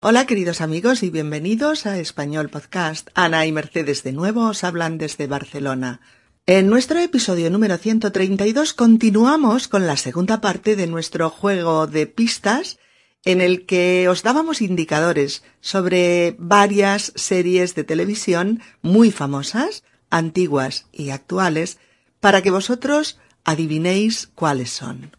Hola queridos amigos y bienvenidos a Español Podcast. Ana y Mercedes de nuevo os hablan desde Barcelona. En nuestro episodio número 132 continuamos con la segunda parte de nuestro juego de pistas en el que os dábamos indicadores sobre varias series de televisión muy famosas, antiguas y actuales, para que vosotros adivinéis cuáles son.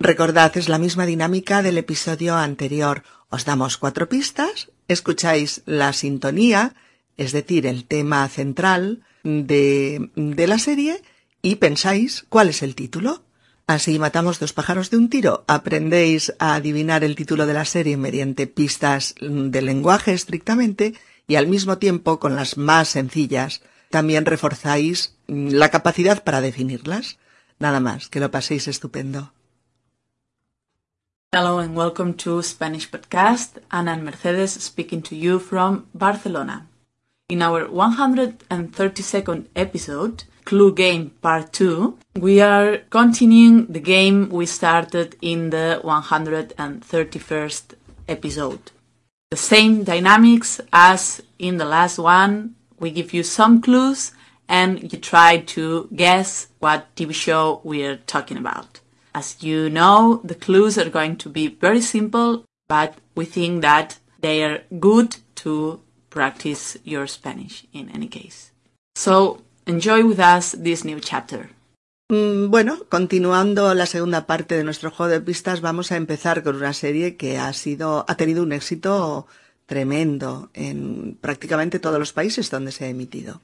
Recordad, es la misma dinámica del episodio anterior. Os damos cuatro pistas, escucháis la sintonía, es decir, el tema central de, de la serie, y pensáis cuál es el título. Así matamos dos pájaros de un tiro. Aprendéis a adivinar el título de la serie mediante pistas de lenguaje estrictamente y al mismo tiempo con las más sencillas también reforzáis la capacidad para definirlas. Nada más, que lo paséis estupendo. Hello and welcome to Spanish Podcast. Ana and Mercedes speaking to you from Barcelona. In our 132nd episode, Clue Game Part 2, we are continuing the game we started in the 131st episode. The same dynamics as in the last one. We give you some clues and you try to guess what TV show we are talking about. As you know, the clues are going to be very simple, but we think that they are good to practice your Spanish in any case. So Enjoy with us this new chapter. Mm, bueno, continuando la segunda parte de nuestro juego de pistas, vamos a empezar con una serie que ha sido, ha tenido un éxito tremendo en prácticamente todos los países donde se ha emitido.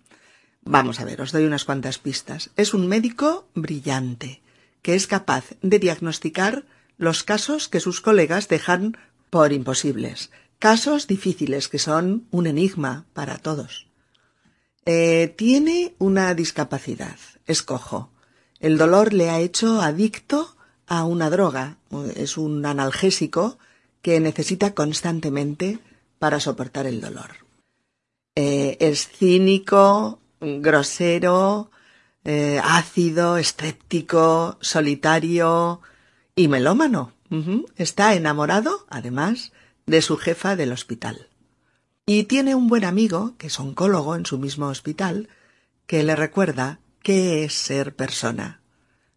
Vamos a ver, os doy unas cuantas pistas. Es un médico brillante que es capaz de diagnosticar los casos que sus colegas dejan por imposibles, casos difíciles que son un enigma para todos. Eh, tiene una discapacidad, es cojo. El dolor le ha hecho adicto a una droga, es un analgésico que necesita constantemente para soportar el dolor. Eh, es cínico, grosero, eh, ácido, escéptico, solitario y melómano. Está enamorado, además, de su jefa del hospital. Y tiene un buen amigo, que es oncólogo en su mismo hospital, que le recuerda qué es ser persona.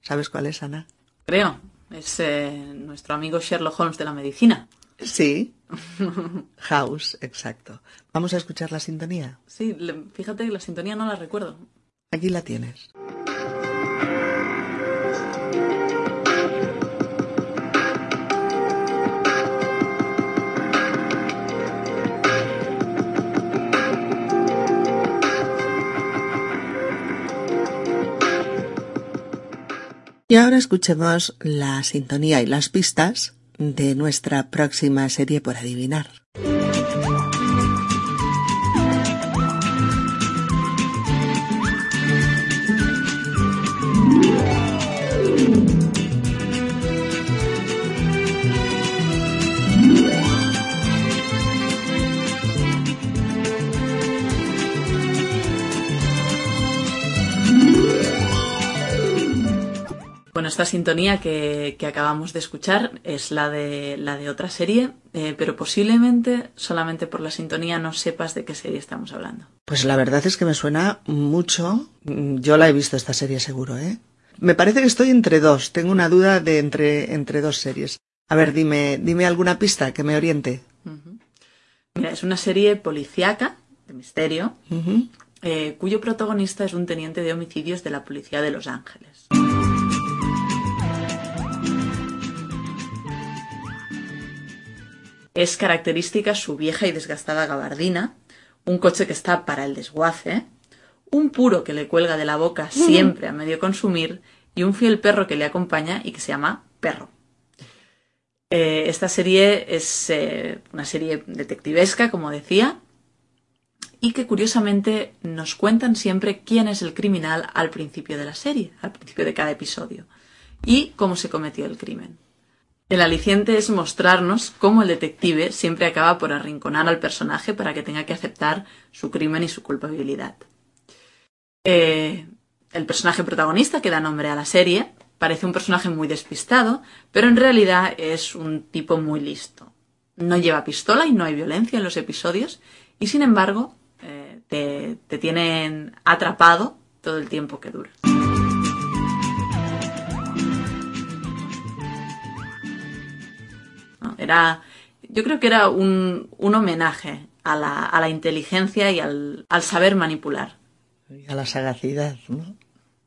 ¿Sabes cuál es, Ana? Creo. Es eh, nuestro amigo Sherlock Holmes de la medicina. Sí. House, exacto. ¿Vamos a escuchar la sintonía? Sí, fíjate que la sintonía no la recuerdo. Aquí la tienes. Y ahora escuchemos la sintonía y las pistas de nuestra próxima serie por adivinar. Bueno, esta sintonía que, acabamos de escuchar es la de, la de otra serie, eh, pero posiblemente solamente por la sintonía no sepas de qué serie estamos hablando. Pues la verdad es que me suena mucho. Yo la he visto esta serie seguro, ¿eh? Me parece que estoy entre dos. Tengo una duda de entre, entre dos series. A ver, dime, dime alguna pista que me oriente. Mira, es una serie policíaca, de misterio, eh, cuyo protagonista es un teniente de homicidios de la policía de Los Ángeles. Es característica su vieja y desgastada gabardina, un coche que está para el desguace, un puro que le cuelga de la boca siempre a medio consumir y un fiel perro que le acompaña y que se llama Perro. Eh, esta serie es eh, una serie detectivesca, como decía, y que curiosamente nos cuentan siempre quién es el criminal al principio de la serie, al principio de cada episodio, y cómo se cometió el crimen. El aliciente es mostrarnos cómo el detective siempre acaba por arrinconar al personaje para que tenga que aceptar su crimen y su culpabilidad. Eh, el personaje protagonista que da nombre a la serie parece un personaje muy despistado, pero en realidad es un tipo muy listo. no lleva pistola y no hay violencia en los episodios y sin embargo eh, te, te tienen atrapado todo el tiempo que dura. Era, yo creo que era un, un homenaje a la, a la inteligencia y al, al saber manipular. A la sagacidad, ¿no?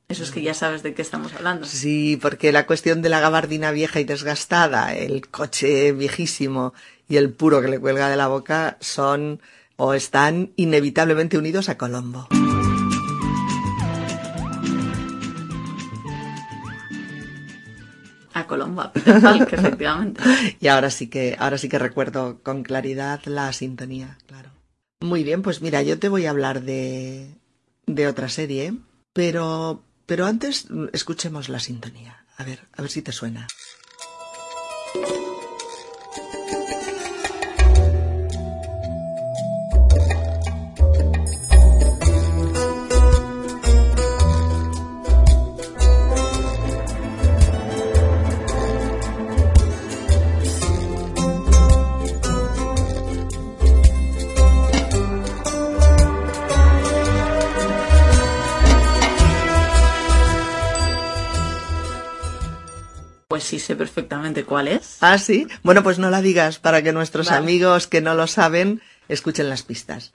Eso es que ya sabes de qué estamos hablando. Sí, porque la cuestión de la gabardina vieja y desgastada, el coche viejísimo y el puro que le cuelga de la boca son o están inevitablemente unidos a Colombo. A Colombo, a Peter Falk, efectivamente. Y ahora sí que, ahora sí que recuerdo con claridad la sintonía, claro. Muy bien, pues mira, yo te voy a hablar de, de otra serie, pero, pero antes mm, escuchemos la sintonía. A ver, a ver si te suena. Pues sí sé perfectamente cuál es. Ah, sí. Bueno, pues no la digas para que nuestros Vale. amigos que no lo saben escuchen las pistas.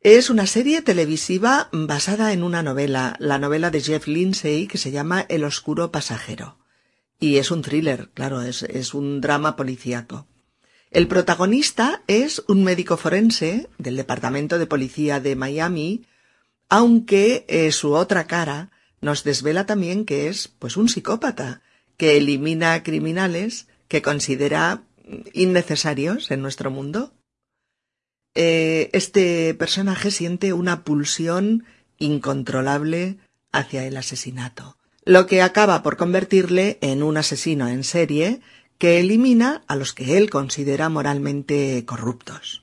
Es una serie televisiva basada en una novela, la novela de Jeff Lindsay que se llama El oscuro pasajero. Y es un thriller, claro, es, es un drama policíaco. El protagonista es un médico forense del Departamento de Policía de Miami, aunque eh, su otra cara nos desvela también que es pues un psicópata que elimina criminales que considera innecesarios en nuestro mundo. Eh, este personaje siente una pulsión incontrolable hacia el asesinato, lo que acaba por convertirle en un asesino en serie que elimina a los que él considera moralmente corruptos.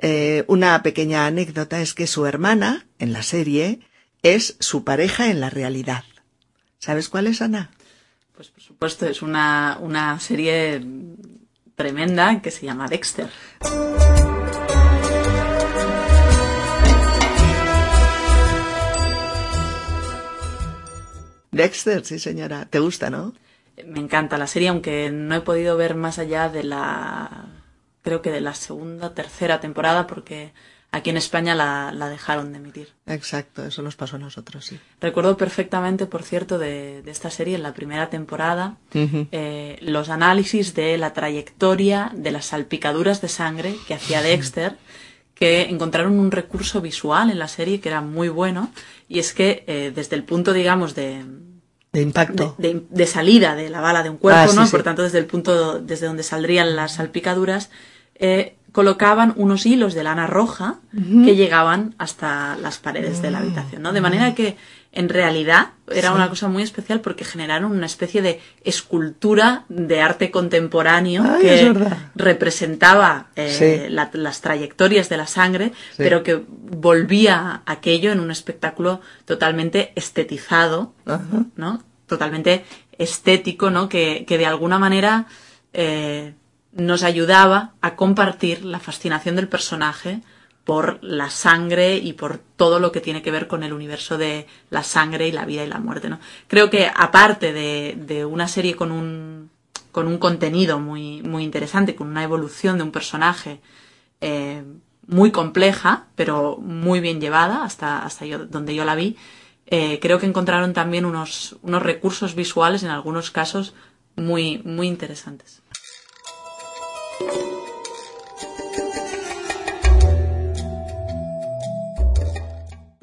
Eh, una pequeña anécdota es que su hermana, en la serie, es su pareja en la realidad. ¿Sabes cuál es, Ana? Pues por supuesto, es una, una serie tremenda que se llama Dexter. Dexter, sí señora. ¿Te gusta, no? Me encanta la serie, aunque no he podido ver más allá de la, creo que de la segunda, tercera temporada, porque aquí en España la, la dejaron de emitir. Exacto, eso nos pasó a nosotros, sí. Recuerdo perfectamente, por cierto, de, de esta serie, en la primera temporada, eh, los análisis de la trayectoria de las salpicaduras de sangre que hacía Dexter, que encontraron un recurso visual en la serie que era muy bueno, y es que eh, desde el punto, digamos, de, De impacto. de, de- de salida de la bala de un cuerpo, Ah, sí, ¿no? sí. Por tanto, desde el punto desde donde saldrían las salpicaduras, eh, colocaban unos hilos de lana roja que llegaban hasta las paredes Ah. de la habitación, ¿no? De manera que en realidad era una cosa muy especial porque generaron una especie de escultura de arte contemporáneo Ay, que representaba eh, Sí. la- las trayectorias de la sangre, Sí. pero que volvía aquello en un espectáculo totalmente estetizado, Ajá. ¿no? Totalmente estético, ¿no? Que, que de alguna manera eh, nos ayudaba a compartir la fascinación del personaje por la sangre y por todo lo que tiene que ver con el universo de la sangre y la vida y la muerte, ¿no? Creo que aparte de, de una serie con un, con un contenido muy, muy interesante, con una evolución de un personaje eh, muy compleja, pero muy bien llevada, hasta, hasta yo, donde yo la vi, eh, creo que encontraron también unos, unos recursos visuales, en algunos casos, muy, muy interesantes.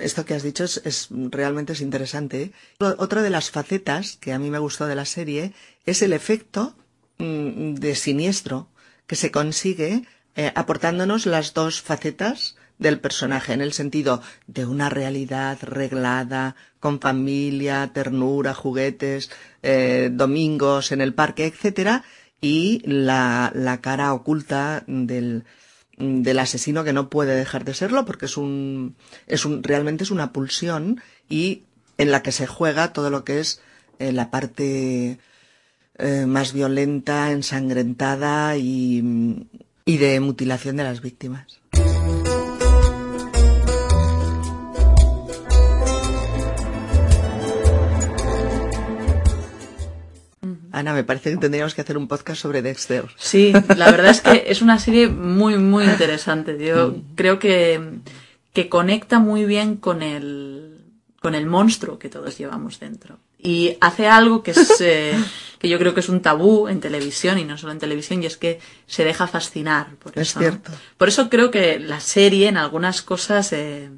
Esto que has dicho es, realmente es interesante. Otra de las facetas que a mí me gustó de la serie es el efecto mm, de siniestro que se consigue eh, aportándonos las dos facetas del personaje, en el sentido de una realidad reglada, con familia, ternura, juguetes, eh, domingos en el parque, etcétera, y la, la cara oculta del, del asesino que no puede dejar de serlo porque es un, es un, realmente es una pulsión y en la que se juega todo lo que es eh, la parte eh, más violenta, ensangrentada y, y de mutilación de las víctimas. Ana, me parece que tendríamos que hacer un podcast sobre Dexter. Sí, la verdad es que es una serie muy, muy interesante. Yo mm. creo que, que conecta muy bien con el, con el monstruo que todos llevamos dentro. Y hace algo que es, eh, que yo creo que es un tabú en televisión y no solo en televisión, y es que se deja fascinar por es eso. cierto. Por eso creo que la serie en algunas cosas eh,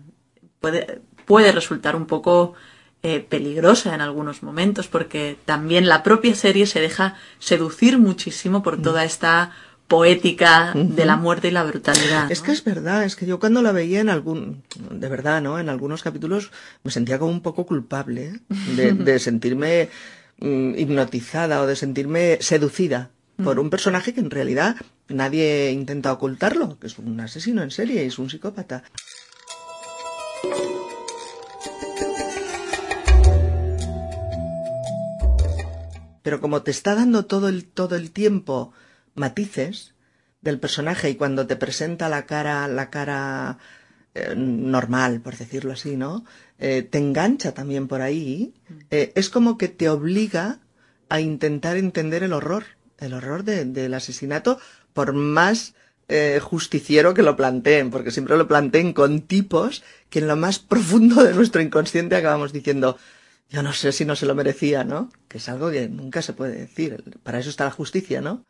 puede, puede resultar un poco eh, peligrosa en algunos momentos, porque también la propia serie se deja seducir muchísimo por toda esta poética de la muerte y la brutalidad. Es que es verdad, es que yo cuando la veía en algún, de verdad, ¿no? En algunos capítulos me sentía como un poco culpable de, de, sentirme mm, hipnotizada o de sentirme seducida por un personaje que en realidad nadie intenta ocultarlo, que es un asesino en serie y es un psicópata. Pero como te está dando todo el, todo el tiempo matices del personaje y cuando te presenta la cara, la cara eh, normal, por decirlo así, ¿no? Eh, te engancha también por ahí. Eh, es como que te obliga a intentar entender el horror, el horror de, del asesinato, por más eh, justiciero que lo planteen, porque siempre lo planteen con tipos que en lo más profundo de nuestro inconsciente acabamos diciendo, yo no sé si no se lo merecía, ¿no? Que es algo que nunca se puede decir. Para eso está la justicia, ¿no?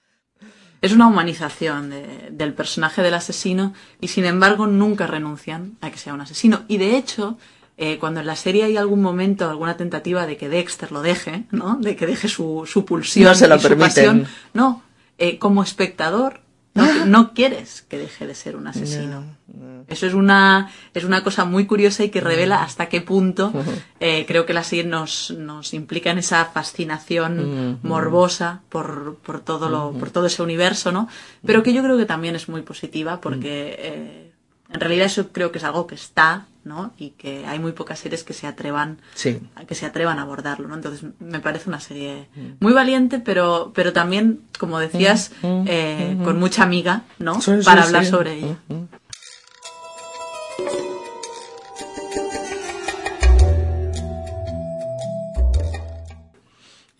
Es una humanización de, del personaje del asesino y sin embargo nunca renuncian a que sea un asesino. Y de hecho, eh, cuando en la serie hay algún momento, alguna tentativa de que Dexter lo deje, ¿no? De que deje su, su pulsión no se lo y su permiten. pasión, no. Eh, como espectador, no, no, quieres que deje de ser un asesino. No, no. Eso es una, es una cosa muy curiosa y que revela hasta qué punto eh, creo que la serie nos, nos implica en esa fascinación morbosa por, por, todo lo, por todo ese universo, ¿no? Pero que yo creo que también es muy positiva porque eh, en realidad eso creo que es algo que está, ¿no? Y que hay muy pocas series que se atrevan Sí. que se atrevan a abordarlo, ¿no? Entonces me parece una serie muy valiente, pero, pero también, como decías, eh, con mucha amiga, ¿no? Sí, sí, Para hablar sobre ella.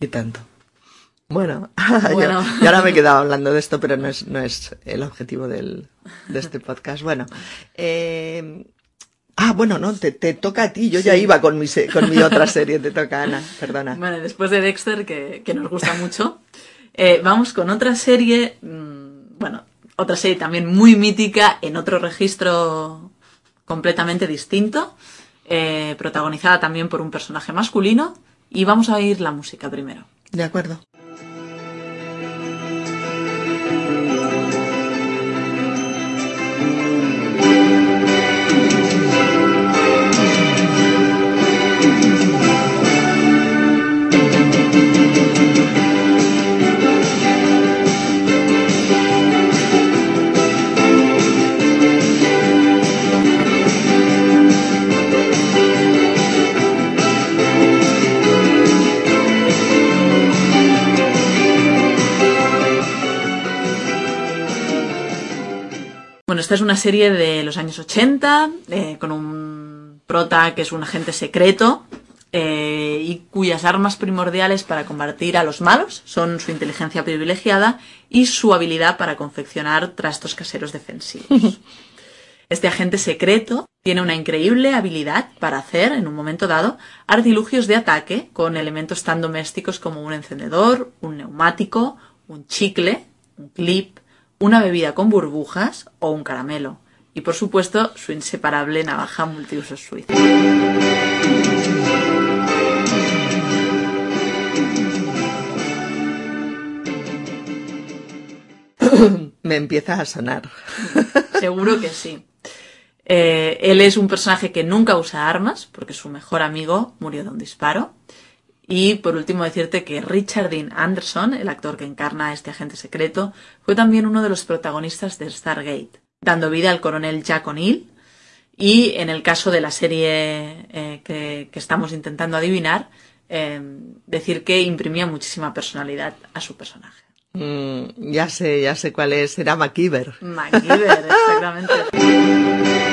Y tanto. Bueno, yo- Bueno. y ahora me he quedado hablando de esto, pero no es, no es el objetivo del, de este podcast. Bueno, eh, ah, bueno, no, te, te toca a ti. Yo ya iba con mi, con mi otra serie, te toca Ana, perdona. Bueno, después de Dexter, que, que nos gusta mucho, eh, vamos con otra serie, mm, bueno, otra serie también muy mítica, en otro registro completamente distinto, eh, protagonizada también por un personaje masculino, y vamos a oír la música primero. De acuerdo. Esta es una serie de los años 80, eh, con un prota que es un agente secreto eh, y cuyas armas primordiales para combatir a los malos son su inteligencia privilegiada y su habilidad para confeccionar trastos caseros defensivos. Este agente secreto tiene una increíble habilidad para hacer, en un momento dado, artilugios de ataque con elementos tan domésticos como un encendedor, un neumático, un chicle, un clip, una bebida con burbujas o un caramelo. Y por supuesto, su inseparable navaja multiusos suiza. Me empieza a sonar. Seguro que sí. Eh, él es un personaje que nunca usa armas, porque su mejor amigo murió de un disparo. Y por último decirte que Richard Dean Anderson, el actor que encarna a este agente secreto, fue también uno de los protagonistas de Stargate, dando vida al coronel Jack O'Neill. Y en el caso de la serie eh, que, que estamos intentando adivinar, em, decir que imprimía muchísima personalidad a su personaje. Mm, ya sé, ya sé cuál es. Era MacGyver. MacGyver, exactamente.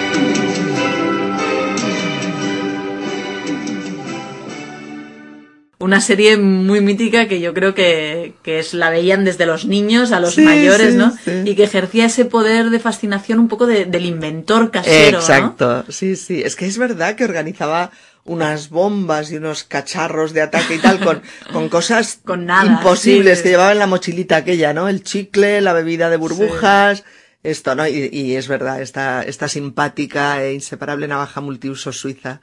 Una serie muy mítica que yo creo que, que es, la veían desde los niños a los Sí, mayores, sí, ¿no? sí. Y que ejercía ese poder de fascinación un poco de- del inventor casero, ¿no? Exacto, sí, sí. Es que es verdad que organizaba unas bombas y unos cacharros de ataque y tal con, con cosas Con nada, imposibles que llevaba en la mochilita aquella, ¿no? El chicle, la bebida de burbujas, esto, ¿no? Y, y es verdad, esta, esta simpática e inseparable navaja multiuso suiza.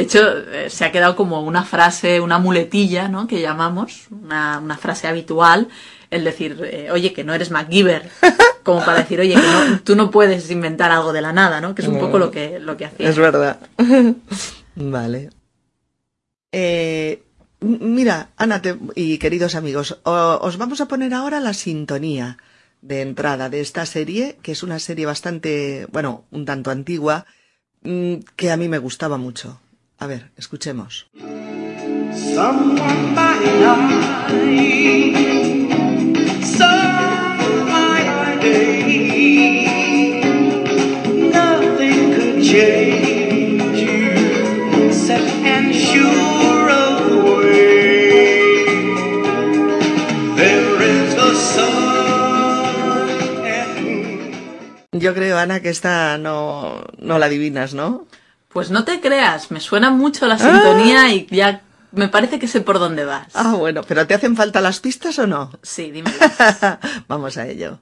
De hecho, eh, se ha quedado como una frase, una muletilla, ¿no? Que llamamos, una, una frase habitual, el decir, eh, oye, que no eres MacGyver. Como para decir, oye, que no, tú no puedes inventar algo de la nada, ¿no? Que es un poco lo que, lo que hacía. Es verdad. vale. Eh, mira, Ana te- y queridos amigos, o- os vamos a poner ahora la sintonía de entrada de esta serie, que es una serie bastante, bueno, un tanto antigua, mm, que a mí me gustaba mucho. A ver, escuchemos. Yo creo, Ana, que esta no, no la adivinas, ¿no? Pues no te creas, me suena mucho la sintonía y ya me parece que sé por dónde vas. Ah, bueno, pero ¿te hacen falta las pistas o no? Sí, dime. Vamos a ello.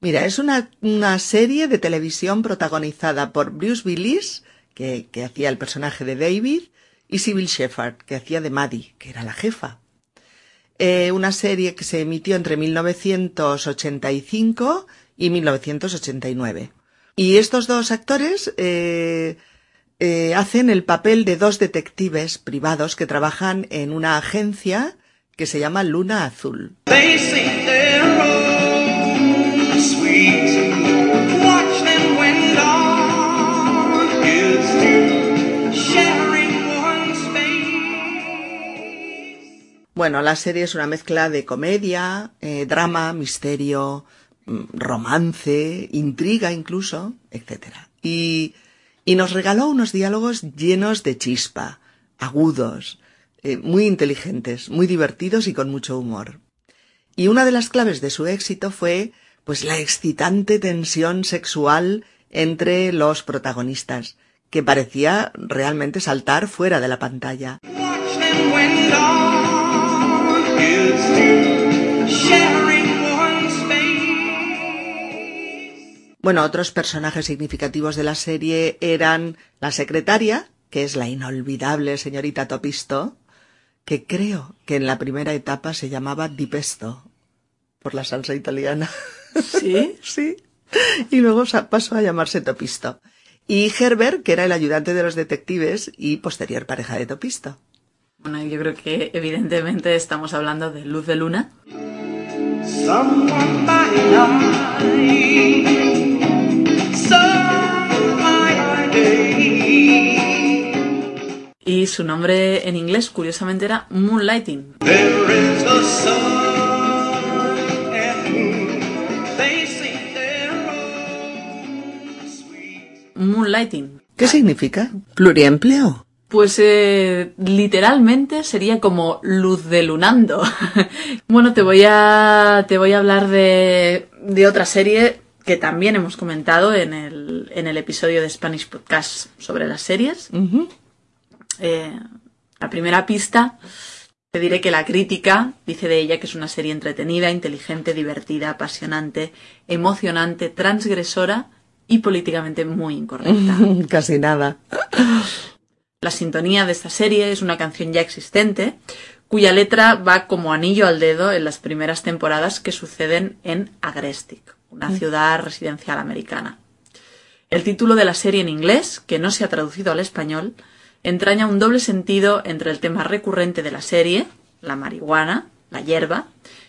Mira, es una, una serie de televisión protagonizada por Bruce Willis, que, que hacía el personaje de David, y Sybil Shepherd, que hacía de Maddie, que era la jefa. Eh, una serie que se emitió entre 1985 y 1989. Y estos dos actores eh, eh, hacen el papel de dos detectives privados que trabajan en una agencia que se llama Luna Azul. Bueno, la serie es una mezcla de comedia, eh, drama, misterio, mm, romance, intriga incluso, etc. Y, y nos regaló unos diálogos llenos de chispa, agudos, eh, muy inteligentes, muy divertidos y con mucho humor. Y una de las claves de su éxito fue, pues, la excitante tensión sexual entre los protagonistas, que parecía realmente saltar fuera de la pantalla. Bueno, otros personajes significativos de la serie eran la secretaria, que es la inolvidable señorita Topisto, que creo que en la primera etapa se llamaba Di Pesto, por la salsa italiana. ¿Sí? sí. Y luego pasó a llamarse Topisto. Y Herbert, que era el ayudante de los detectives y posterior pareja de Topisto. Bueno, yo creo que evidentemente estamos hablando de Luz de Luna. Y su nombre en inglés, curiosamente, era Moonlighting. Moonlighting. ¿Qué significa? Pluriempleo. Pues eh, literalmente sería como luz de lunando. bueno, te voy a te voy a hablar de, de otra serie que también hemos comentado en el, en el episodio de Spanish Podcast sobre las series. Eh, la primera pista, te diré que la crítica dice de ella que es una serie entretenida, inteligente, divertida, apasionante, emocionante, transgresora y políticamente muy incorrecta. Casi nada. La sintonía de esta serie es una canción ya existente, cuya letra va como anillo al dedo en las primeras temporadas que suceden en Agrestic, una ciudad residencial americana. El título de la serie en inglés, que no se ha traducido al español, entraña un doble sentido entre el tema recurrente de la serie, la marihuana, la hierba,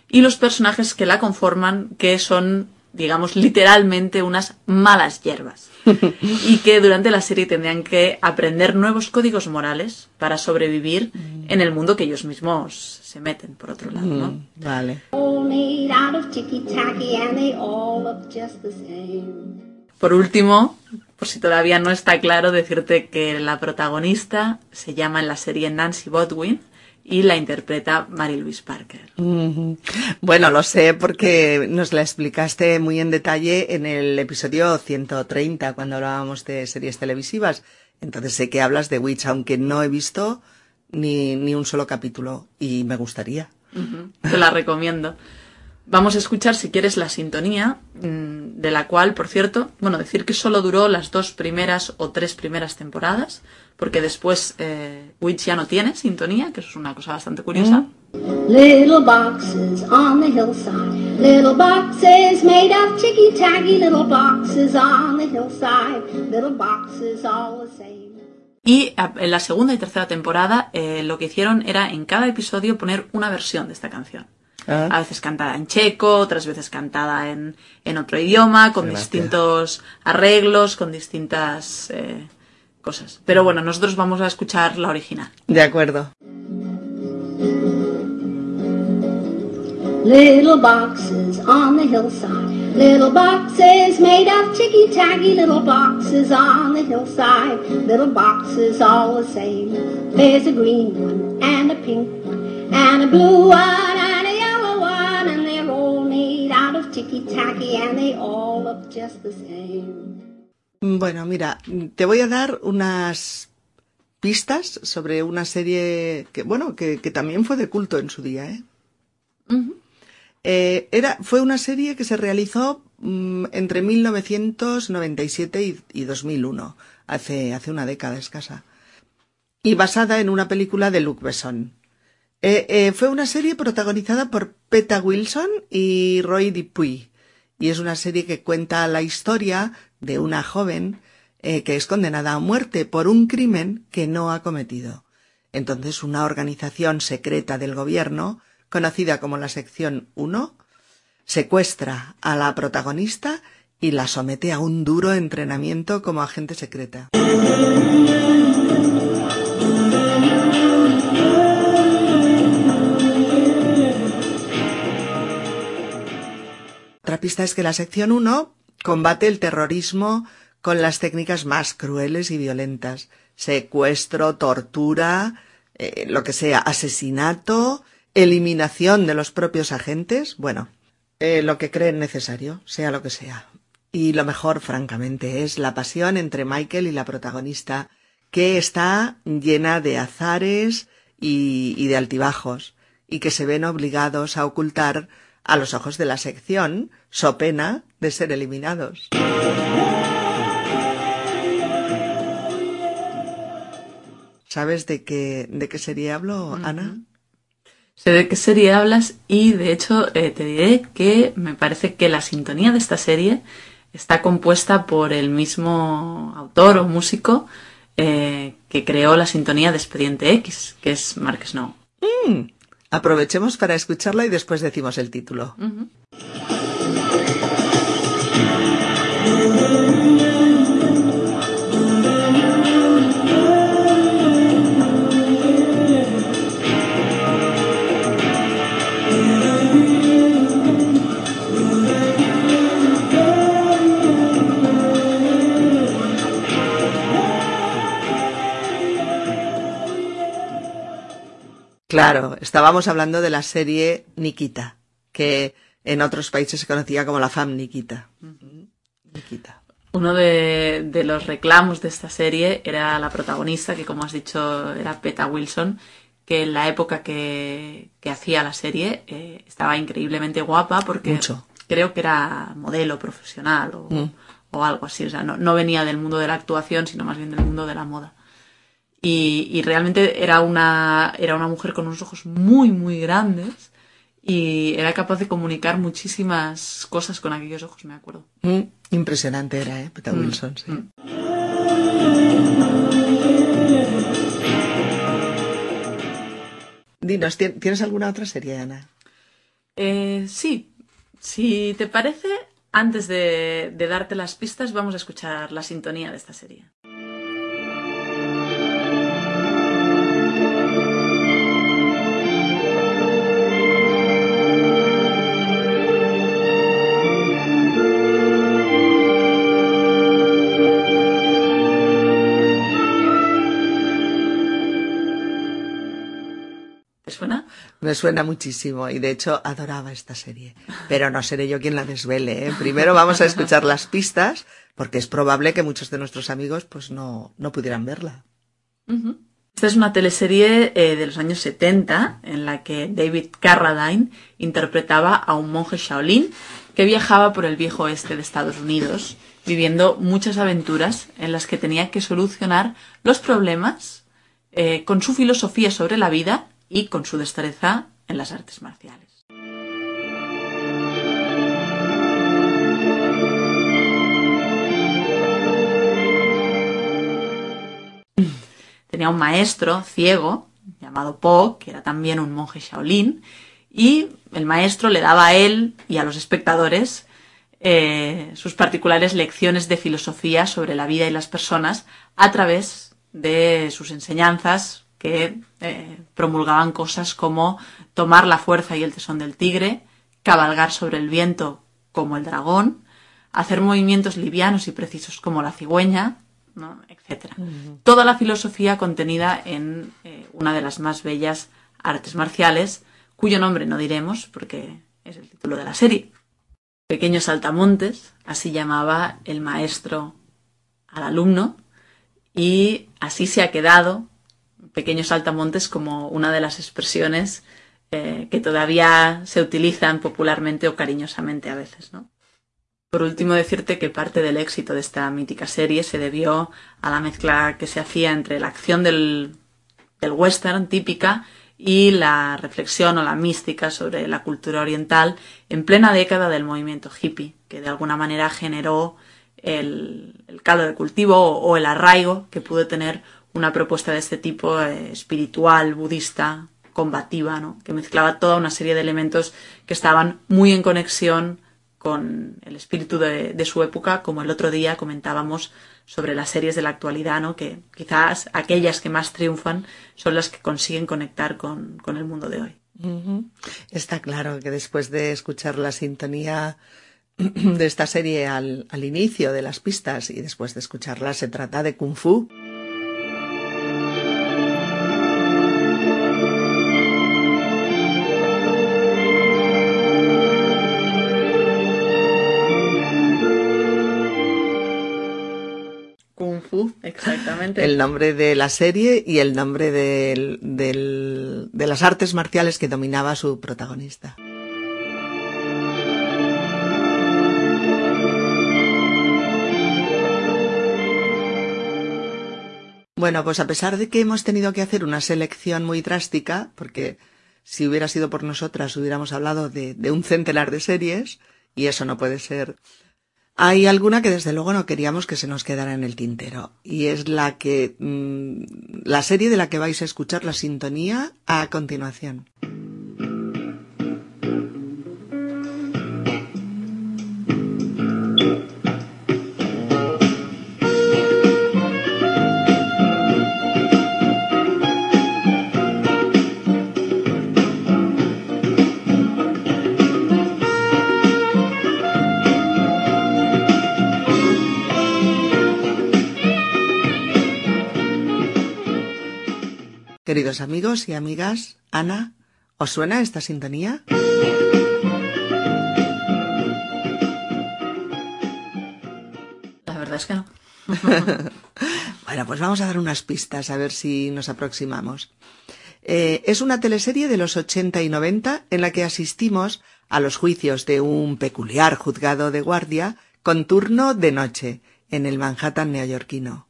y los personajes que la conforman, que son digamos literalmente, unas malas hierbas. y que durante la serie tendrían que aprender nuevos códigos morales para sobrevivir en el mundo que ellos mismos se meten, por otro lado, ¿no? Mm, vale. Por último, por si todavía no está claro, decirte que la protagonista se llama en la serie Nancy Bodwin y la interpreta Mary Louise Parker. Bueno, lo sé porque nos la explicaste muy en detalle en el episodio 130 cuando hablábamos de series televisivas. Entonces sé que hablas de Witch, aunque no he visto ni, ni un solo capítulo y me gustaría. Te la recomiendo. Vamos a escuchar, si quieres, la sintonía, mm, de la cual, por cierto, bueno, decir que solo duró las dos primeras o tres primeras temporadas, porque después eh, Witch ya no tiene sintonía, que eso es una cosa bastante curiosa. Little boxes on the hillside, little boxes made of ticky tacky, little boxes on the hillside, little boxes all the same. Y en la segunda y tercera temporada eh, lo que hicieron era en cada episodio poner una versión de esta canción. Ah. A veces cantada en checo, otras veces cantada en, en otro idioma, con Gracias. distintos arreglos, con distintas eh, cosas. Pero bueno, nosotros vamos a escuchar la original. De acuerdo. Little boxes on the hillside, little boxes made of ticky tacky, little boxes on the hillside, little boxes all the same. There's a green one and a pink one and a blue one made out of ticky tacky and they all look just the same. Bueno, mira, te voy a dar unas pistas sobre una serie que, bueno, que, que también fue de culto en su día, ¿eh? Eh, era, fue una serie que se realizó mm, entre 1997 y, y 2001, hace, hace una década escasa, y basada en una película de Luc Besson. Eh, eh, fue una serie protagonizada por Peta Wilson y Roy Dupuy, y es una serie que cuenta la historia de una joven eh, que es condenada a muerte por un crimen que no ha cometido. Entonces una organización secreta del gobierno, conocida como la Sección 1, secuestra a la protagonista y la somete a un duro entrenamiento como agente secreta. Pista es que la sección 1 combate el terrorismo con las técnicas más crueles y violentas. Secuestro, tortura, eh, lo que sea, asesinato, eliminación de los propios agentes, bueno, eh, lo que creen necesario, sea lo que sea. Y lo mejor, francamente, es la pasión entre Michael y la protagonista, que está llena de azares y, y de altibajos, y que se ven obligados a ocultar a los ojos de la sección, so pena de ser eliminados. ¿Sabes de qué, de qué serie hablo, Ana? Sé de qué serie hablas y de hecho eh, te diré que me parece que la sintonía de esta serie está compuesta por el mismo autor o músico eh, que creó la sintonía de Expediente X, que es Mark Snow. Mm, Aprovechemos para escucharla y después decimos el título. Claro, estábamos hablando de la serie Nikita, que en otros países se conocía como la fam Nikita. Nikita. Uno de, de los reclamos de esta serie era la protagonista, que como has dicho era Peta Wilson, que en la época que, que hacía la serie eh, estaba increíblemente guapa porque Mucho. creo que era modelo profesional o, Mm. o algo así. O sea, no, no venía del mundo de la actuación, sino más bien del mundo de la moda. Y, y realmente era una, era una mujer con unos ojos muy, muy grandes y era capaz de comunicar muchísimas cosas con aquellos ojos, me acuerdo. Mm, impresionante era, ¿eh? Peta Wilson, sí. mm. Dinos, ¿tien- ¿tienes alguna otra serie, Ana? Eh, sí, si te parece, Antes de, de darte las pistas, vamos a escuchar la sintonía de esta serie. Me suena muchísimo y de hecho adoraba esta serie. Pero no seré yo quien la desvele. ¿eh? Primero vamos a escuchar las pistas porque es probable que muchos de nuestros amigos pues no, no pudieran verla. Esta es una teleserie eh, de los años 70 en la que David Carradine interpretaba a un monje Shaolin que viajaba por el viejo oeste de Estados Unidos viviendo muchas aventuras en las que tenía que solucionar los problemas eh, con su filosofía sobre la vida y con su destreza en las artes marciales. Tenía un maestro ciego llamado Po, que era también un monje Shaolin, y el maestro le daba a él y a los espectadores eh, sus particulares lecciones de filosofía sobre la vida y las personas a través de sus enseñanzas que eh, promulgaban cosas como tomar la fuerza y el tesón del tigre, cabalgar sobre el viento como el dragón, hacer movimientos livianos y precisos como la cigüeña, ¿no? etc. Toda la filosofía contenida en eh, una de las más bellas artes marciales, cuyo nombre no diremos porque es el título de la serie. Pequeños saltamontes, así llamaba el maestro al alumno, y así se ha quedado pequeños saltamontes como una de las expresiones eh, que todavía se utilizan popularmente o cariñosamente a veces, ¿no? Por último, decirte que parte del éxito de esta mítica serie se debió a la mezcla que se hacía entre la acción del, western típica y la reflexión o la mística sobre la cultura oriental en plena década del movimiento hippie, que de alguna manera generó el, caldo de cultivo o, el arraigo que pudo tener una propuesta de este tipo eh, espiritual, budista, combativa, ¿no? que mezclaba toda una serie de elementos que estaban muy en conexión con el espíritu de, su época, como el otro día comentábamos sobre las series de la actualidad, ¿no? que quizás aquellas que más triunfan son las que consiguen conectar con, el mundo de hoy. Está claro que después de escuchar la sintonía de esta serie al, al inicio de las pistas y después de escucharla se trata de Kung Fu. Exactamente. El nombre de la serie y el nombre de las artes marciales que dominaba su protagonista. Bueno, pues a pesar de que hemos tenido que hacer una selección muy drástica, porque si hubiera sido por nosotras hubiéramos hablado de un centenar de series, y eso no puede ser hay alguna que desde luego no queríamos que se nos quedara en el tintero y es la que mmm, la serie de la que vais a escuchar la sintonía a continuación. Queridos amigos y amigas, Ana, ¿os suena esta sintonía? La verdad es que no. bueno, pues vamos a dar unas pistas a ver si nos aproximamos. Eh, es una teleserie de los 80 y 90 en la que asistimos a los juicios de un peculiar juzgado de guardia con turno de noche en el Manhattan neoyorquino.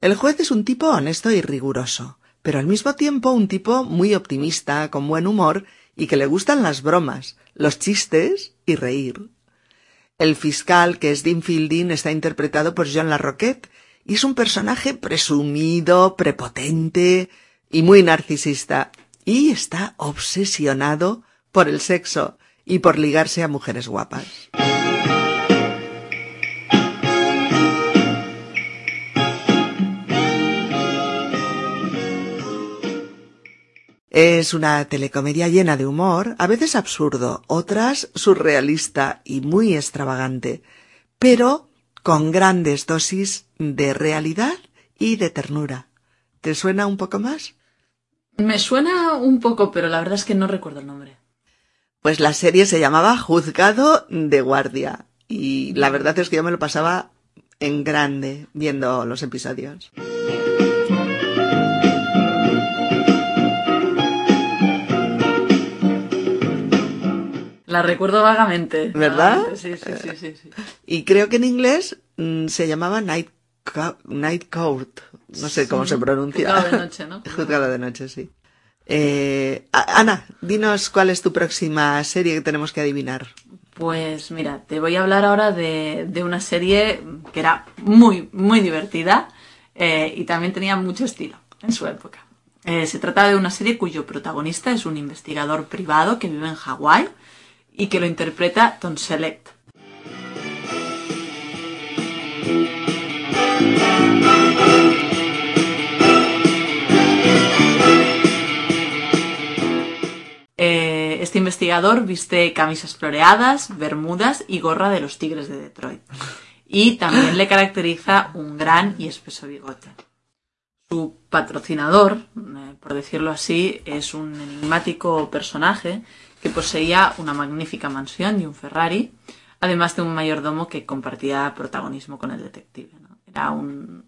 El juez es un tipo honesto y riguroso pero al mismo tiempo un tipo muy optimista, con buen humor y que le gustan las bromas, los chistes y reír. El fiscal, que es Dean Fielding, está interpretado por John Larroquette y es un personaje presumido, prepotente y muy narcisista y está obsesionado por el sexo y por ligarse a mujeres guapas. Es una telecomedia llena de humor, a veces absurdo, otras surrealista y muy extravagante, pero con grandes dosis de realidad y de ternura. ¿Te suena un poco más? Me suena un poco, pero la verdad es que no recuerdo el nombre. Pues la serie se llamaba Juzgado de Guardia y la verdad es que yo me lo pasaba en grande viendo los episodios. La recuerdo vagamente. ¿Verdad? Vagamente, Sí, sí, sí, sí, sí. Y creo que en inglés mm, se llamaba Night, Co- Night Court. No sé cómo se pronuncia. Juzgado de noche, ¿no? Juzgado de noche, sí. Eh, Ana, dinos cuál es tu próxima serie que tenemos que adivinar. Pues mira, te voy a hablar ahora de, de una serie que era muy, muy divertida eh, y también tenía mucho estilo en su época. Eh, se trata de una serie cuyo protagonista es un investigador privado que vive en Hawái y que lo interpreta Tom Selleck. Eh, este investigador viste camisas floreadas, bermudas y gorra de los Tigres de Detroit. Y también le caracteriza un gran y espeso bigote. Su patrocinador, eh, por decirlo así, es un enigmático personaje que poseía una magnífica mansión y un Ferrari, además de un mayordomo que compartía protagonismo con el detective. Era un,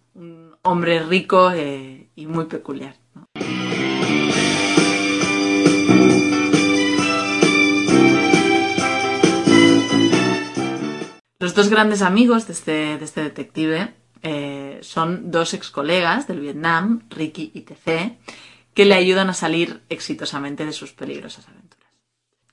hombre rico eh, y muy peculiar. Los dos grandes amigos de este, este detective eh, son dos ex colegas del Vietnam, Ricky y TC, que le ayudan a salir exitosamente de sus peligrosas aventuras.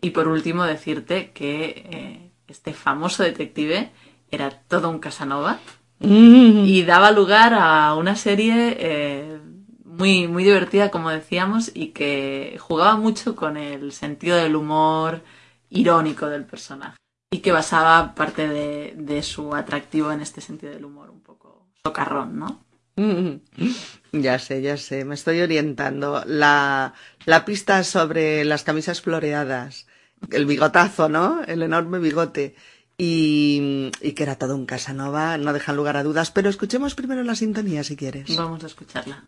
Y por último, decirte que eh, este famoso detective era todo un Casanova. Y daba lugar a una serie eh, muy, muy divertida, como decíamos, y que jugaba mucho con el sentido del humor irónico del personaje. Y que basaba parte de, de su atractivo en este sentido del humor un poco socarrón, ¿no? Ya sé, ya sé, me estoy orientando. La, la pista sobre las camisas floreadas, el bigotazo, ¿no? El enorme bigote. Y, y que era todo un Casanova, no dejan lugar a dudas, pero escuchemos primero la sintonía si quieres. Vamos a escucharla.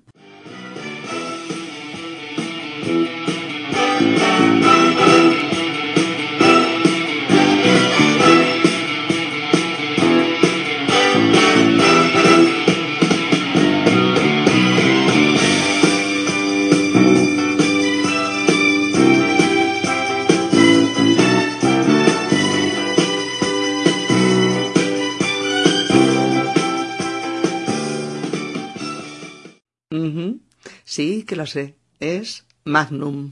Sí, que lo sé. Es Magnum.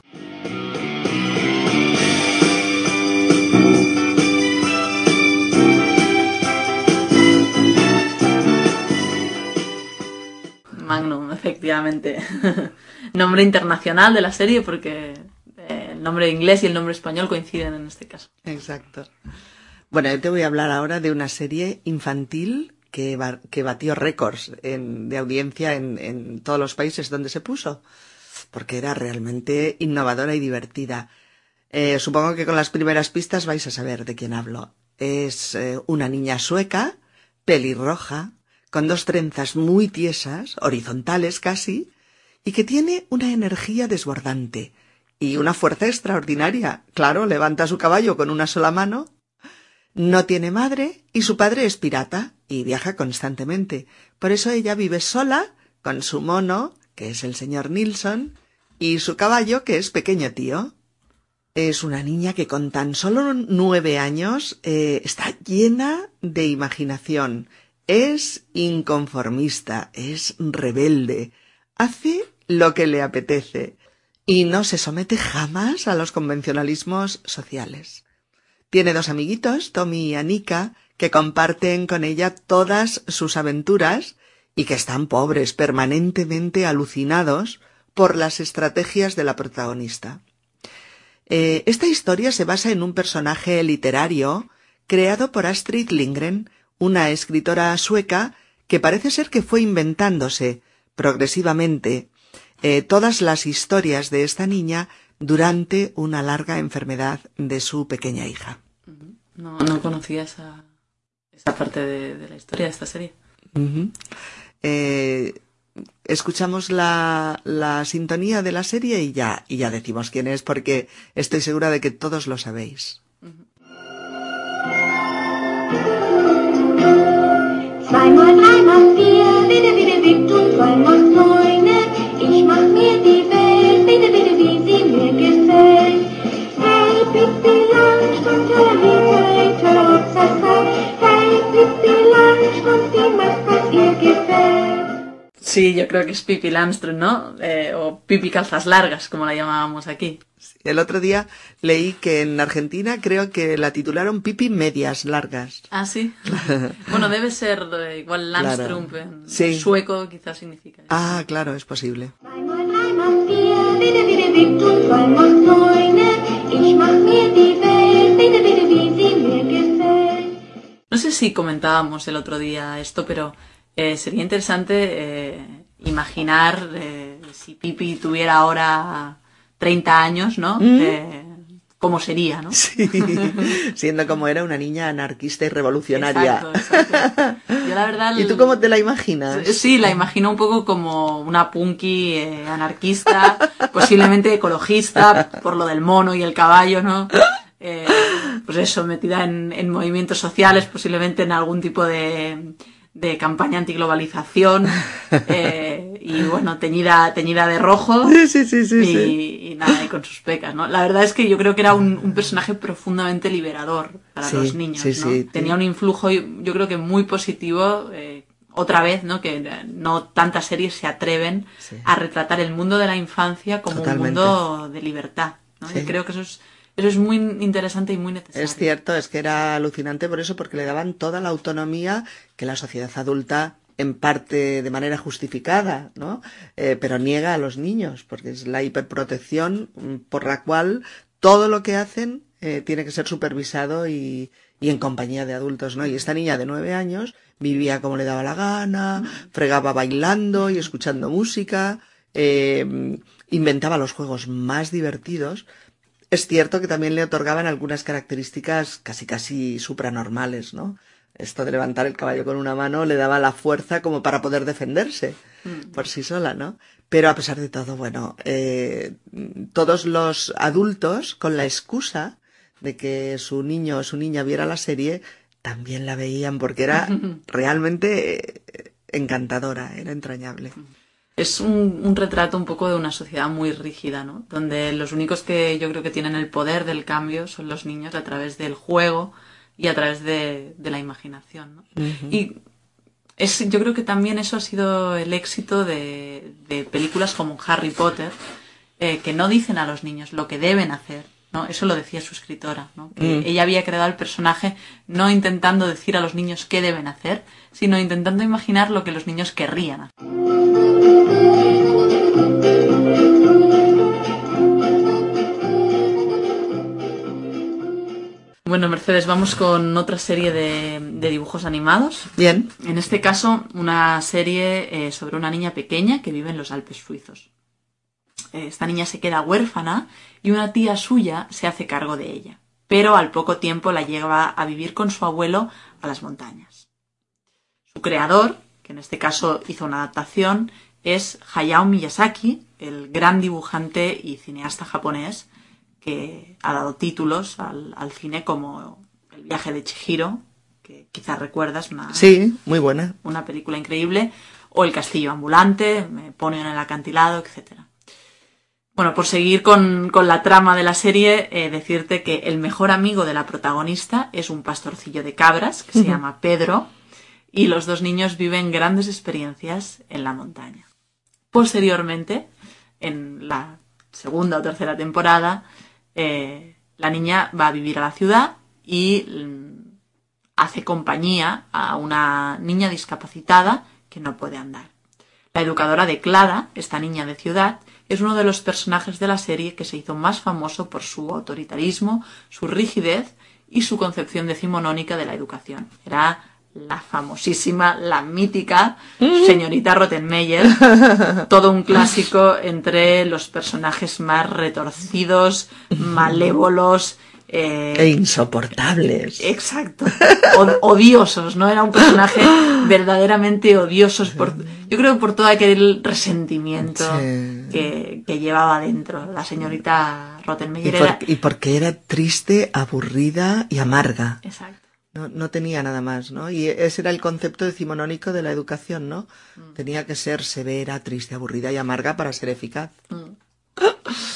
Magnum, efectivamente. nombre internacional de la serie porque eh, el nombre inglés y el nombre español coinciden en este caso. Exacto. Bueno, yo te voy a hablar ahora de una serie infantil que, que batió récords de audiencia en, en todos los países donde se puso, porque era realmente innovadora y divertida. Eh, supongo que con las primeras pistas vais a saber de quién hablo. Es eh, una niña sueca, pelirroja, con dos trenzas muy tiesas, horizontales casi, y que tiene una energía desbordante y una fuerza extraordinaria. Claro, levanta su caballo con una sola mano. No tiene madre y su padre es pirata y viaja constantemente. Por eso ella vive sola con su mono, que es el señor Nilsson, y su caballo, que es pequeño tío. Es una niña que con tan solo nueve años eh, está llena de imaginación. Es inconformista, es rebelde, hace lo que le apetece y no se somete jamás a los convencionalismos sociales. Tiene dos amiguitos, Tommy y Anika, que comparten con ella todas sus aventuras y que están pobres, permanentemente alucinados por las estrategias de la protagonista. Eh, esta historia se basa en un personaje literario creado por Astrid Lindgren, una escritora sueca que parece ser que fue inventándose progresivamente eh, todas las historias de esta niña durante una larga enfermedad de su pequeña hija. No, no conocía esa, esa parte de, de la historia de esta serie. Eh, escuchamos la, la sintonía de la serie y ya, y ya decimos quién es porque estoy segura de que todos lo sabéis. Zweimal, dreimal, Sí, yo creo que es Pipi Landström, ¿no? Eh, o Pipi Calzas Largas, como la llamábamos aquí. El otro día leí que en Argentina creo que la titularon Pipi Medias Largas. Ah, sí. bueno, debe ser eh, igual Landström en Sí. sueco, quizás significa. eso. Ah, claro, es posible. No sé si comentábamos el otro día esto, pero eh, sería interesante eh, imaginar eh, si Pipi tuviera ahora 30 años, ¿no? Eh, ¿Cómo sería, no? Sí, siendo como era una niña anarquista y revolucionaria. Exacto, exacto. Yo la verdad... ¿Y tú cómo te la imaginas? Sí, la imagino un poco como una punky eh, anarquista, posiblemente ecologista, por lo del mono y el caballo, ¿no? Eh, pues eso, metida en, en movimientos sociales, posiblemente en algún tipo de, de campaña antiglobalización, eh, y bueno, teñida, teñida de rojo. Sí, sí, sí, sí, y, sí. y nada, y con sus pecas, ¿no? La verdad es que yo creo que era un, un personaje profundamente liberador para Sí, los niños, sí, ¿no? Tenía un influjo, yo creo que muy positivo, eh, otra vez, ¿no? Que no tantas series se atreven a retratar el mundo de la infancia como Totalmente. un mundo de libertad, ¿no? Y creo que eso es, eso es muy interesante y muy necesario. Es cierto, es que era alucinante por eso, porque le daban toda la autonomía que la sociedad adulta, en parte de manera justificada, ¿no? Eh, pero niega a los niños, porque es la hiperprotección mm, por la cual todo lo que hacen eh, tiene que ser supervisado y, y en compañía de adultos, ¿no? Y esta niña de nueve años vivía como le daba la gana, fregaba bailando y escuchando música, eh, inventaba los juegos más divertidos, es cierto que también le otorgaban algunas características casi casi supranormales, ¿no? Esto de levantar el caballo con una mano le daba la fuerza como para poder defenderse por sí sola, ¿no? Pero a pesar de todo, bueno, eh, todos los adultos, con la excusa de que su niño o su niña viera la serie, también la veían porque era realmente eh, encantadora, era entrañable. Es un, un retrato un poco de una sociedad muy rígida, ¿no? Donde los únicos que yo creo que tienen el poder del cambio son los niños a través del juego y a través de, de la imaginación, ¿no? Y es, yo creo que también eso ha sido el éxito de, de películas como Harry Potter, eh, que no dicen a los niños lo que deben hacer, ¿no? Eso lo decía su escritora, ¿no? Que ella había creado el personaje no intentando decir a los niños qué deben hacer, sino intentando imaginar lo que los niños querrían hacer. Bueno, Mercedes, vamos con otra serie de, de dibujos animados. Bien, En este caso, una serie eh, sobre una niña pequeña que vive en los Alpes suizos. Eh, Esta niña se queda huérfana y una tía suya se hace cargo de ella, pero al poco tiempo la lleva a vivir con su abuelo a las montañas. Su creador, que en este caso hizo una adaptación, es Hayao Miyazaki, el gran dibujante y cineasta japonés que ha dado títulos al, al cine como El viaje de Chihiro, que quizás recuerdas, una, sí, muy buena. una película increíble, o El castillo ambulante, Me pone en el acantilado, etc. Bueno, por seguir con, con la trama de la serie, eh, decirte que el mejor amigo de la protagonista es un pastorcillo de cabras que se llama Pedro y los dos niños viven grandes experiencias en la montaña. Posteriormente, en la segunda o tercera temporada, eh, la niña va a vivir a la ciudad y mm, hace compañía a una niña discapacitada que no puede andar. La educadora de Clara, esta niña de ciudad, es uno de los personajes de la serie que se hizo más famoso por su autoritarismo, su rigidez y su concepción decimonónica de la educación. Era la famosísima, la mítica señorita Rottenmeier, todo un clásico entre los personajes más retorcidos, malévolos, eh, E insoportables. Exacto. O- odiosos, ¿no? Era un personaje verdaderamente odiosos por, yo creo por todo aquel resentimiento Sí. que, que llevaba dentro. La señorita Y, Rottenmeier por- era... y porque era triste, aburrida y amarga. Exacto. No, no tenía nada más, ¿no? Y ese era el concepto decimonónico de la educación, ¿no? Mm. Tenía que ser severa, triste, aburrida y amarga para ser eficaz.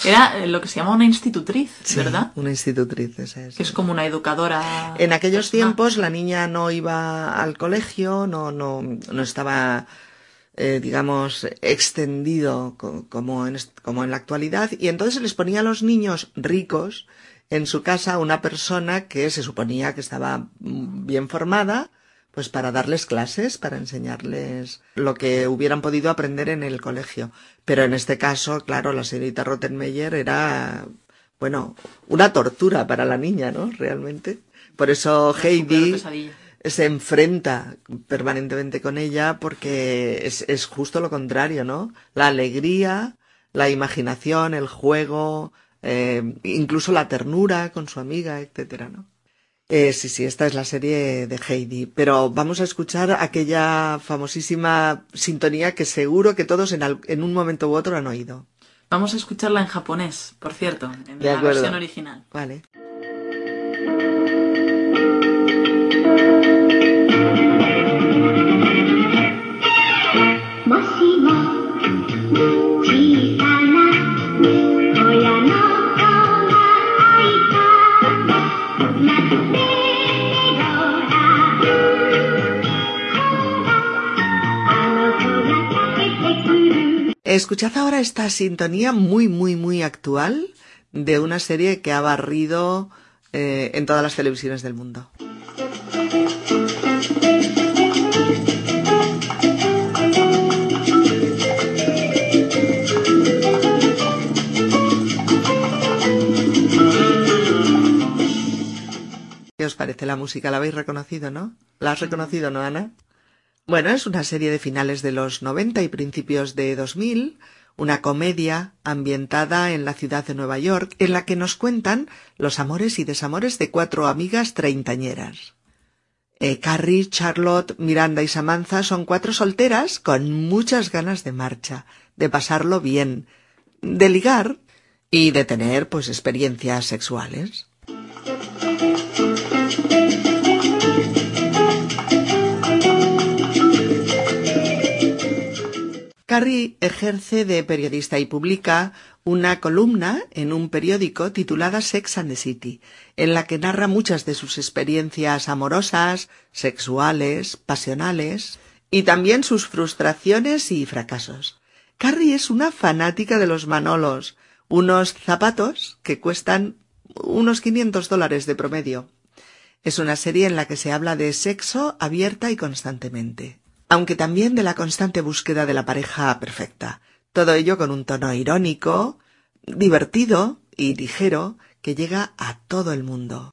Era eh, lo que se llama una institutriz, Sí, ¿verdad? Una institutriz, esa es. Que es como una educadora. En aquellos tiempos la niña no iba al colegio, no, no, no estaba, eh, digamos, extendido co- como en, como en la actualidad, y entonces se les ponía a los niños ricos en su casa una persona que se suponía que estaba mm, bien formada, pues para darles clases, para enseñarles lo que hubieran podido aprender en el colegio. Pero en este caso, claro, la señorita Rottenmeier era, bueno, una tortura para la niña, ¿no? Realmente. Por eso Heidi se enfrenta permanentemente con ella porque es, es justo lo contrario, ¿no? La alegría, la imaginación, el juego, eh, incluso la ternura con su amiga, etcétera, ¿no? Eh, sí, sí, esta es la serie de Heidi, pero vamos a escuchar aquella famosísima sintonía que seguro que todos en, al- en un momento u otro han oído. Vamos a escucharla en japonés, por cierto, en De la acuerdo. versión original. Vale. も Escuchad ahora esta sintonía muy, muy, muy actual de una serie que ha barrido eh, en todas las televisiones del mundo. ¿Qué os parece la música? ¿La habéis reconocido, no? ¿La has reconocido, no, Ana? Bueno, es una serie de finales de los 90 y principios de 2000, una comedia ambientada en la ciudad de Nueva York, en la que nos cuentan los amores y desamores de cuatro amigas treintañeras. Eh, Carrie, Charlotte, Miranda y Samantha son cuatro solteras con muchas ganas de marcha, de pasarlo bien, de ligar y de tener, pues, experiencias sexuales. Carrie ejerce de periodista y publica una columna en un periódico titulada Sex and the City, en la que narra muchas de sus experiencias amorosas, sexuales, pasionales y también sus frustraciones y fracasos. Carrie es una fanática de los manolos, unos zapatos que cuestan unos 500 dólares de promedio. Es una serie en la que se habla de sexo abierta y constantemente, aunque también de la constante búsqueda de la pareja perfecta. Todo ello con un tono irónico, divertido y ligero que llega a todo el mundo.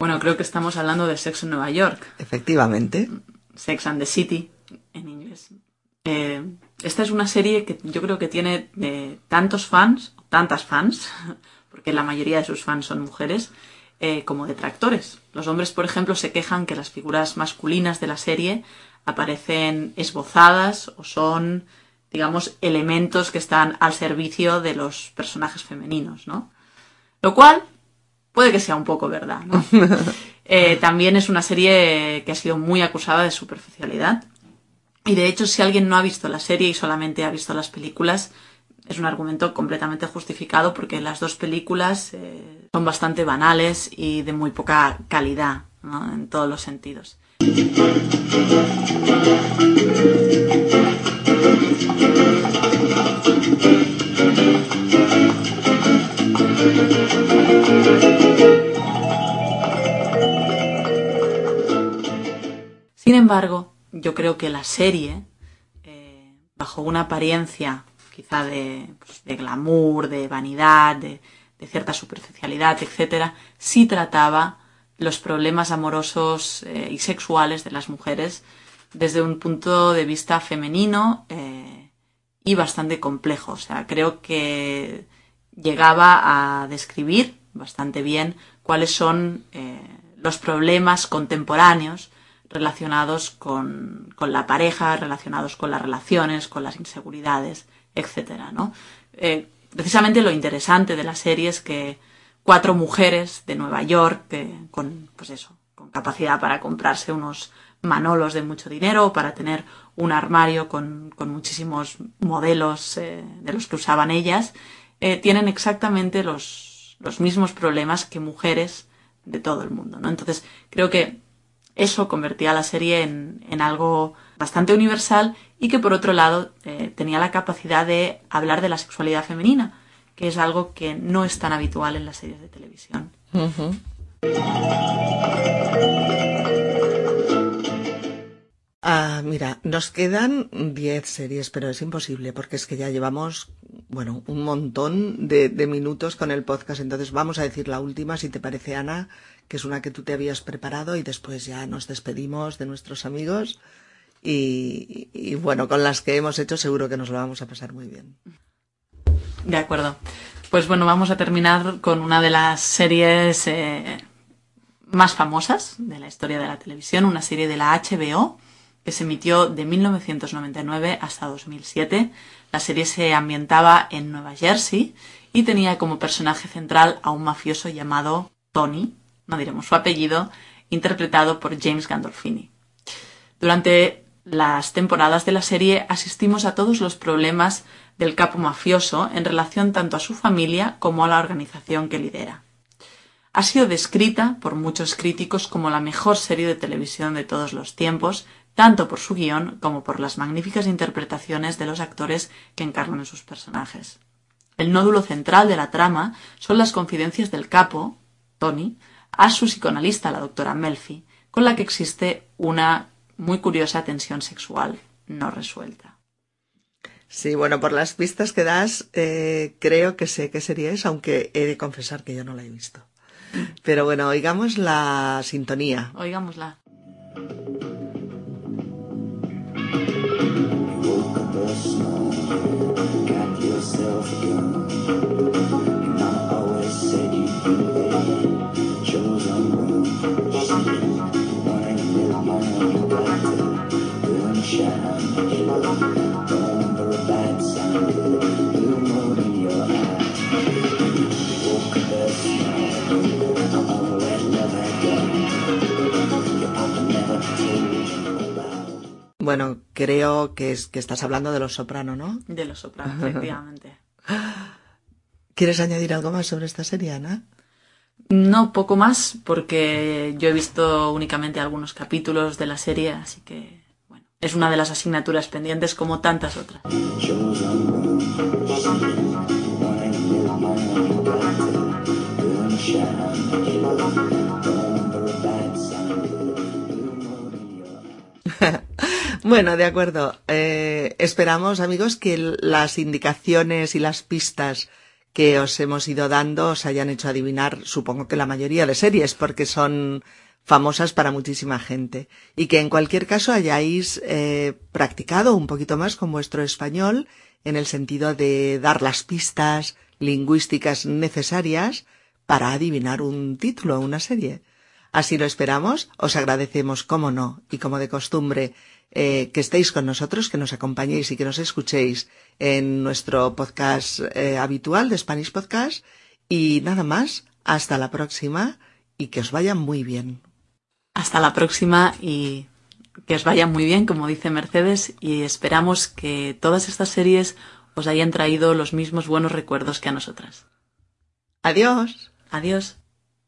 Bueno, creo que estamos hablando de Sexo en Nueva York. Efectivamente. Sex and the City en inglés. Eh, esta es una serie que yo creo que tiene eh, tantos fans, tantas fans, porque la mayoría de sus fans son mujeres, eh, como detractores. Los hombres, por ejemplo, se quejan que las figuras masculinas de la serie aparecen esbozadas o son, digamos, elementos que están al servicio de los personajes femeninos, ¿no? Lo cual puede que sea un poco verdad, ¿no? Eh, también es una serie que ha sido muy acusada de superficialidad. Y de hecho, si alguien no ha visto la serie y solamente ha visto las películas, es un argumento completamente justificado porque las dos películas eh, son bastante banales y de muy poca calidad, ¿no? En todos los sentidos. Sin embargo, yo creo que la serie, eh, bajo una apariencia quizá de, pues, glamour, de vanidad, de, cierta superficialidad, etcétera, sí trataba los problemas amorosos eh, y sexuales de las mujeres desde un punto de vista femenino eh, y bastante complejo. O sea, creo que llegaba a describir bastante bien cuáles son los problemas contemporáneos relacionados con, con, la pareja, relacionados con las relaciones, con las inseguridades, etcétera, ¿no? Eh, precisamente lo interesante de la serie es que cuatro mujeres de Nueva York, que, con, pues eso, con capacidad para comprarse unos manolos de mucho dinero, para tener un armario con, con muchísimos modelos eh, de los que usaban ellas, eh, tienen exactamente los, los mismos problemas que mujeres de todo el mundo, ¿no? Entonces, creo que eso convertía a la serie en, en, algo bastante universal y que por otro lado eh, tenía la capacidad de hablar de la sexualidad femenina, que es algo que no es tan habitual en las series de televisión. Uh -huh. Ah, mira, nos quedan 10 series, pero es imposible porque es que ya llevamos, bueno, un montón de, de, minutos con el podcast. Entonces vamos a decir la última, si te parece, Ana, que es una que tú te habías preparado y después ya nos despedimos de nuestros amigos. Y, bueno, con las que hemos hecho seguro que nos lo vamos a pasar muy bien. De acuerdo. Pues bueno, vamos a terminar con una de las series eh, más famosas de la historia de la televisión, una serie de la HBO que se emitió de 1999 hasta 2007. La serie se ambientaba en Nueva Jersey y tenía como personaje central a un mafioso llamado Tony, no diremos su apellido, interpretado por James Gandolfini. Durante las temporadas de la serie asistimos a todos los problemas del capo mafioso en relación tanto a su familia como a la organización que lidera. Ha sido descrita por muchos críticos como la mejor serie de televisión de todos los tiempos, tanto por su guion como por las magníficas interpretaciones de los actores que encarnan sus personajes. El nódulo central de la trama son las confidencias del capo, Tony, a su psicoanalista, la doctora Melfi, con la que existe una muy curiosa tensión sexual no resuelta. Sí, bueno, por las pistas que das, eh, creo que sé qué sería eso, aunque he de confesar que yo no la he visto. Pero bueno, oigamos la sintonía. Oigámosla. Bueno, creo que, es, que estás hablando de Los Soprano, ¿no? De Los Soprano, efectivamente. ¿Quieres añadir algo más sobre esta serie, Ana? No, poco más, porque yo he visto únicamente algunos capítulos de la serie, así que, bueno, es una de las asignaturas pendientes como tantas otras. Bueno, de acuerdo. Eh, esperamos, amigos, que las indicaciones y las pistas que os hemos ido dando os hayan hecho adivinar, supongo que la mayoría de series, porque son famosas para muchísima gente. Y que en cualquier caso hayáis eh, practicado un poquito más con vuestro español en el sentido de dar las pistas lingüísticas necesarias para adivinar un título o una serie. Así lo esperamos, os agradecemos, como no, y como de costumbre, eh, que estéis con nosotros, que nos acompañéis y que nos escuchéis en nuestro podcast eh, habitual de Spanish Podcast. Y nada más, hasta la próxima y que os vaya muy bien. Hasta la próxima y que os vaya muy bien, como dice Mercedes, y esperamos que todas estas series os hayan traído los mismos buenos recuerdos que a nosotras. Adiós. Adiós.